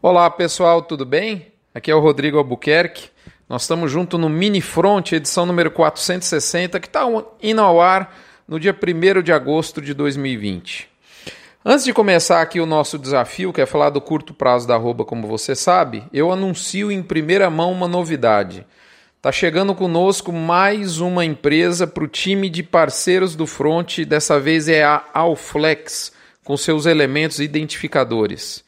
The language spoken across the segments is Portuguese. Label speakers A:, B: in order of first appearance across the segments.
A: Olá pessoal, tudo bem? Aqui é o Rodrigo Albuquerque. Nós estamos junto no Mini Front, edição número 460, que está indo ao ar no dia 1 de agosto de 2020. Antes de começar aqui o nosso desafio, que é falar do curto prazo da arroba, como você sabe, eu anuncio em primeira mão uma novidade. Está chegando conosco mais uma empresa para o time de parceiros do Front, dessa vez é a Alflex, com seus elementos identificadores.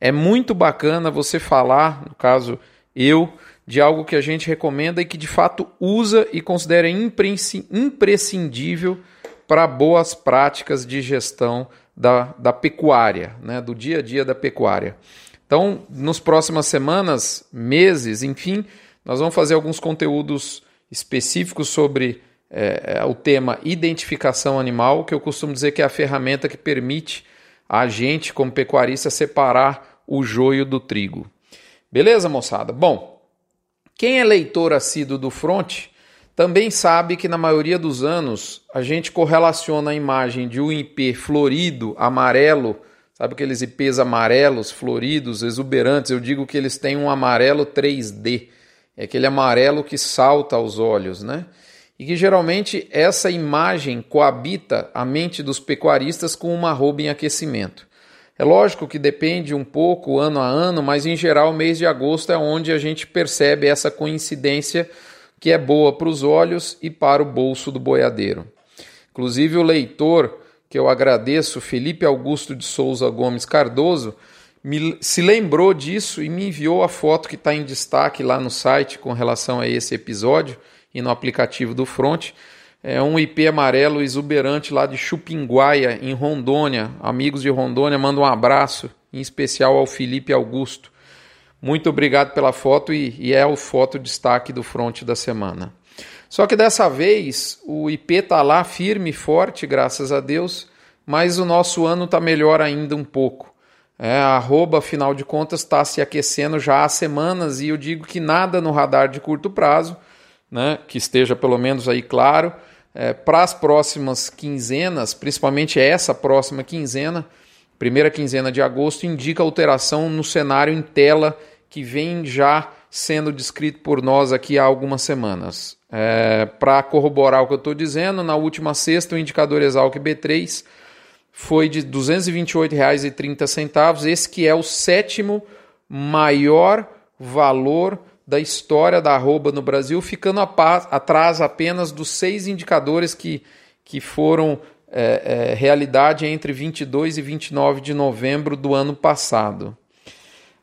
A: É muito bacana você falar, no caso eu, de algo que a gente recomenda e que de fato usa e considera imprescindível para boas práticas de gestão da, da pecuária, né, do dia a dia da pecuária. Então, nas próximas semanas, meses, enfim, nós vamos fazer alguns conteúdos específicos sobre é, o tema identificação animal, que eu costumo dizer que é a ferramenta que permite a gente, como pecuarista, separar o joio do trigo. Beleza, moçada? Bom, quem é leitor assíduo do Front também sabe que na maioria dos anos a gente correlaciona a imagem de um IP florido, amarelo, sabe aqueles IPs amarelos, floridos, exuberantes? Eu digo que eles têm um amarelo 3D, é aquele amarelo que salta aos olhos, né? E que geralmente essa imagem coabita a mente dos pecuaristas com uma arroba em aquecimento. É lógico que depende um pouco ano a ano, mas em geral o mês de agosto é onde a gente percebe essa coincidência que é boa para os olhos e para o bolso do boiadeiro. Inclusive o leitor, que eu agradeço, Felipe Augusto de Souza Gomes Cardoso, me, se lembrou disso e me enviou a foto que está em destaque lá no site com relação a esse episódio e no aplicativo do Front é um IP amarelo exuberante lá de Chupinguaia, em Rondônia. Amigos de Rondônia, manda um abraço, em especial ao Felipe Augusto. Muito obrigado pela foto e, e é o foto destaque do front da semana. Só que dessa vez o IP está lá firme e forte, graças a Deus, mas o nosso ano está melhor ainda um pouco. É, a arroba, afinal de contas, está se aquecendo já há semanas e eu digo que nada no radar de curto prazo, né, que esteja pelo menos aí claro, é, para as próximas quinzenas, principalmente essa próxima quinzena, primeira quinzena de agosto, indica alteração no cenário em tela que vem já sendo descrito por nós aqui há algumas semanas. É, para corroborar o que eu estou dizendo, na última sexta o indicador Exalc B3 foi de R$ 228,30, esse que é o sétimo maior valor da história da arroba no Brasil, ficando atrás apenas dos seis indicadores que, que foram é, é, realidade entre 22 e 29 de novembro do ano passado.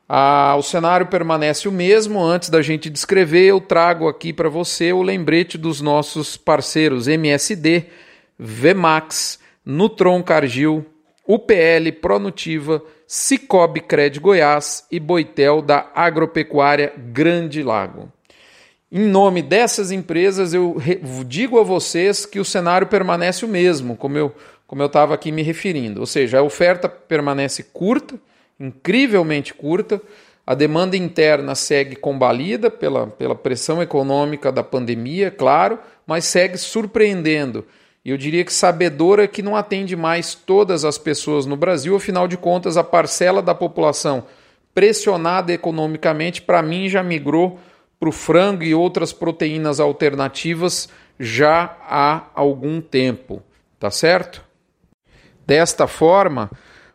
A: Ah, o cenário permanece o mesmo. Antes da gente descrever, eu trago aqui para você o lembrete dos nossos parceiros MSD, Vmax, Nutron Cargill, UPL Pronutiva, Cicobi Cred Goiás e Boitel da Agropecuária Grande Lago. Em nome dessas empresas, eu digo a vocês que o cenário permanece o mesmo, como eu como eu estava aqui me referindo. Ou seja, a oferta permanece curta, incrivelmente curta, a demanda interna segue combalida pela, pela pressão econômica da pandemia, claro, mas segue surpreendendo eu diria que sabedora que não atende mais todas as pessoas no Brasil, afinal de contas, a parcela da população pressionada economicamente, para mim, já migrou para o frango e outras proteínas alternativas já há algum tempo, tá certo? Desta forma,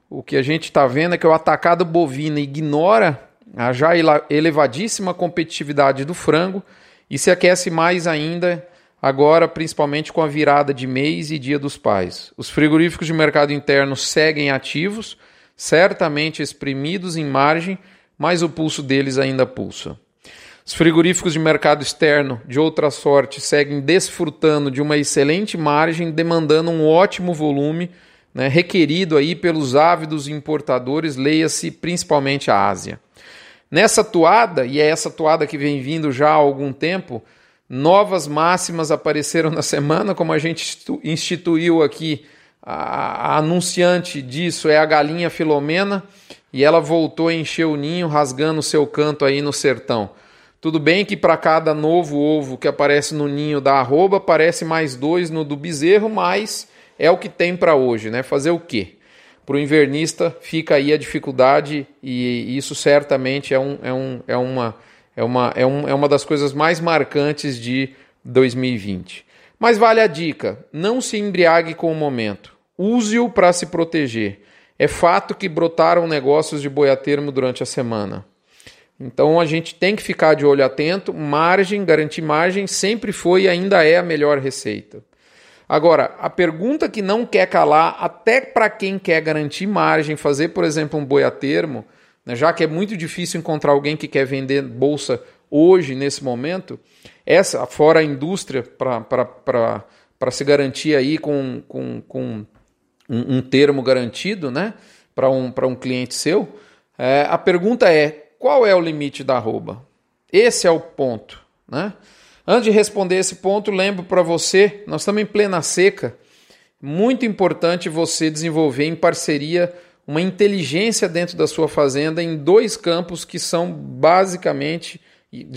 A: o que a gente está vendo é que o atacado bovino ignora a já elevadíssima competitividade do frango e se aquece mais ainda agora principalmente com a virada de mês e Dia dos Pais. Os frigoríficos de mercado interno seguem ativos, certamente exprimidos em margem, mas o pulso deles ainda pulsa. Os frigoríficos de mercado externo, de outra sorte, seguem desfrutando de uma excelente margem, demandando um ótimo volume, né, requerido aí pelos ávidos importadores, leia-se principalmente a Ásia. Nessa toada, e é essa toada que vem vindo já há algum tempo, Novas máximas apareceram na semana, como a gente instituiu aqui. A, a anunciante disso é a galinha Filomena e ela voltou a encher o ninho, rasgando seu canto aí no sertão. Tudo bem que para cada novo ovo que aparece no ninho da arroba, aparece mais dois no do bezerro, mas é o que tem para hoje, né? Fazer o quê? para o invernista fica aí a dificuldade e isso certamente é, um, é, um, é, uma, é, uma, é, um, é uma das coisas mais marcantes de 2020. Mas vale a dica: não se embriague com o momento, use-o para se proteger. É fato que brotaram negócios de boiatermo durante a semana. Então a gente tem que ficar de olho atento. Margem, garantir margem sempre foi e ainda é a melhor receita. Agora, a pergunta que não quer calar, até para quem quer garantir margem, fazer, por exemplo, um boi a termo, já que é muito difícil encontrar alguém que quer vender bolsa hoje, nesse momento, essa, fora a indústria, para se garantir aí com, com, com um, um, termo garantido né, para um, um cliente seu, é, a pergunta é: qual é o limite da arroba? Esse é o ponto. Né? Antes de responder esse ponto, lembro para você, nós estamos em plena seca. Muito importante você desenvolver em parceria uma inteligência dentro da sua fazenda em dois campos que são basicamente,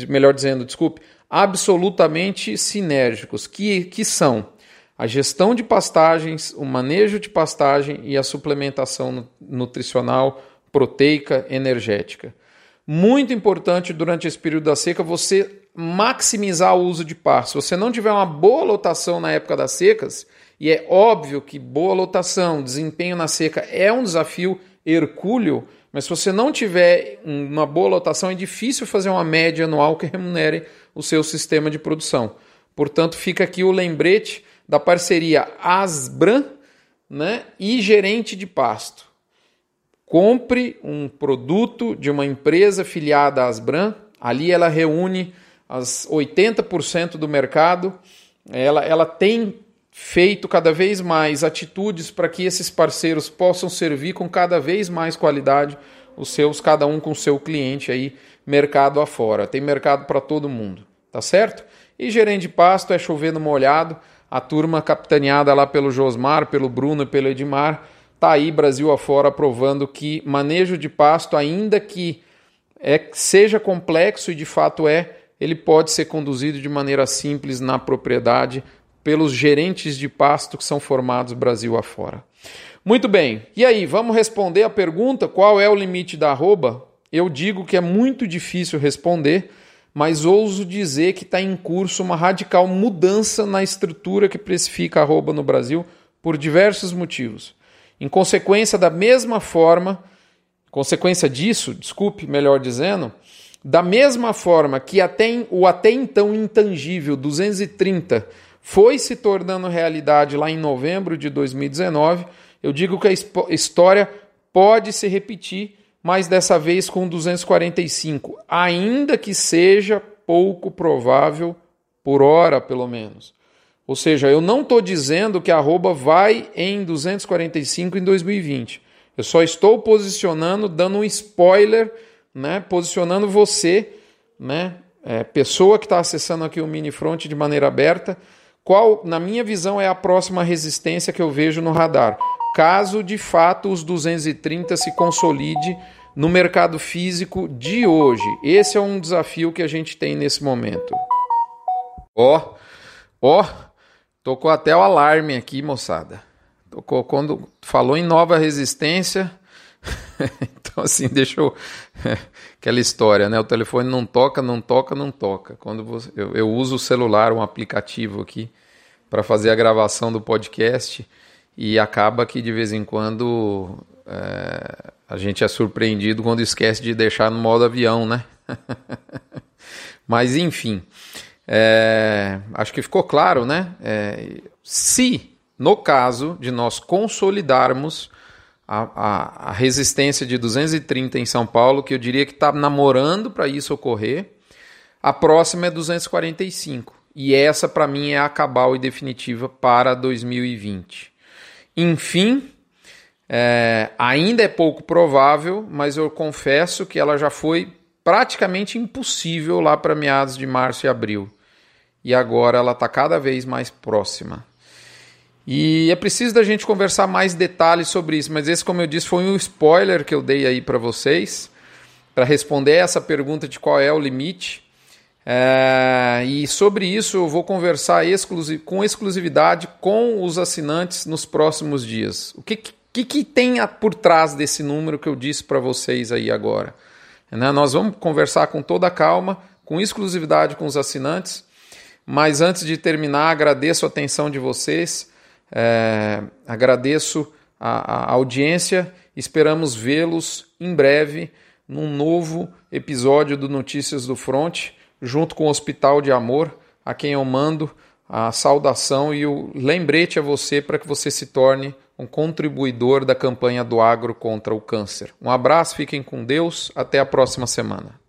A: melhor dizendo, desculpe, absolutamente sinérgicos, que, que são a gestão de pastagens, o manejo de pastagem e a suplementação nutricional, proteica, energética. Muito importante durante esse período da seca você maximizar o uso de par. Se você não tiver uma boa lotação na época das secas, e é óbvio que boa lotação, desempenho na seca é um desafio hercúleo, mas se você não tiver uma boa lotação, é difícil fazer uma média anual que remunere o seu sistema de produção. Portanto, fica aqui o lembrete da parceria Asbran né, e gerente de pasto. Compre um produto de uma empresa filiada à Asbran, ali ela reúne as 80% do mercado, ela, ela tem feito cada vez mais atitudes para que esses parceiros possam servir com cada vez mais qualidade os seus, cada um com o seu cliente aí, mercado afora. Tem mercado para todo mundo, tá certo? E gerente de pasto é chovendo molhado, a turma capitaneada lá pelo Josmar, pelo Bruno e pelo Edmar Está aí Brasil afora provando que manejo de pasto, ainda que é, seja complexo e de fato é, ele pode ser conduzido de maneira simples na propriedade pelos gerentes de pasto que são formados Brasil afora. Muito bem, e aí, vamos responder a pergunta: qual é o limite da arroba? Eu digo que é muito difícil responder, mas ouso dizer que está em curso uma radical mudança na estrutura que precifica a arroba no Brasil por diversos motivos. Em consequência da mesma forma, consequência disso, desculpe, melhor dizendo, da mesma forma que até, o até então intangível 230 foi se tornando realidade lá em novembro de 2019, eu digo que a história pode se repetir, mas dessa vez com 245, ainda que seja pouco provável por hora, pelo menos. Ou seja, eu não estou dizendo que a arroba vai em 245 em 2020. Eu só estou posicionando, dando um spoiler, né, posicionando você, né, é, pessoa que está acessando aqui o mini front de maneira aberta, qual, na minha visão, é a próxima resistência que eu vejo no radar. Caso de fato os 230 se consolide no mercado físico de hoje. Esse é um desafio que a gente tem nesse momento. Ó, oh, ó, oh, Tocou até o alarme aqui, moçada. Tocou quando falou em nova resistência. então, assim, deixou aquela história, né? O telefone não toca, não toca, não toca. Quando você... eu, eu uso o celular, um aplicativo aqui, para fazer a gravação do podcast e acaba que de vez em quando é... a gente é surpreendido quando esquece de deixar no modo avião, né? Mas enfim. É, acho que ficou claro, né? É, se, no caso de nós consolidarmos a, a, a, resistência de 230 em São Paulo, que eu diria que está namorando para isso ocorrer, a próxima é 245. E essa, para mim, é a cabal e definitiva para 2020. Enfim, é, ainda é pouco provável, mas eu confesso que ela já foi praticamente impossível lá para meados de março e abril e agora ela está cada vez mais próxima. E é preciso da gente conversar mais detalhes sobre isso, mas esse, como eu disse, foi um spoiler que eu dei aí para vocês, para responder essa pergunta de qual é o limite. É, e sobre isso eu vou conversar com exclusividade com os assinantes nos próximos dias. O que, que, que tem por trás desse número que eu disse para vocês aí agora? Né? Nós vamos conversar com toda calma, com exclusividade com os assinantes, mas antes de terminar, agradeço a atenção de vocês, é, agradeço a, a audiência, esperamos vê-los em breve num novo episódio do Notícias do Front, junto com o Hospital de Amor, a quem eu mando a saudação e o lembrete a você para que você se torne um contribuidor da campanha do agro contra o câncer. Um abraço, fiquem com Deus, até a próxima semana.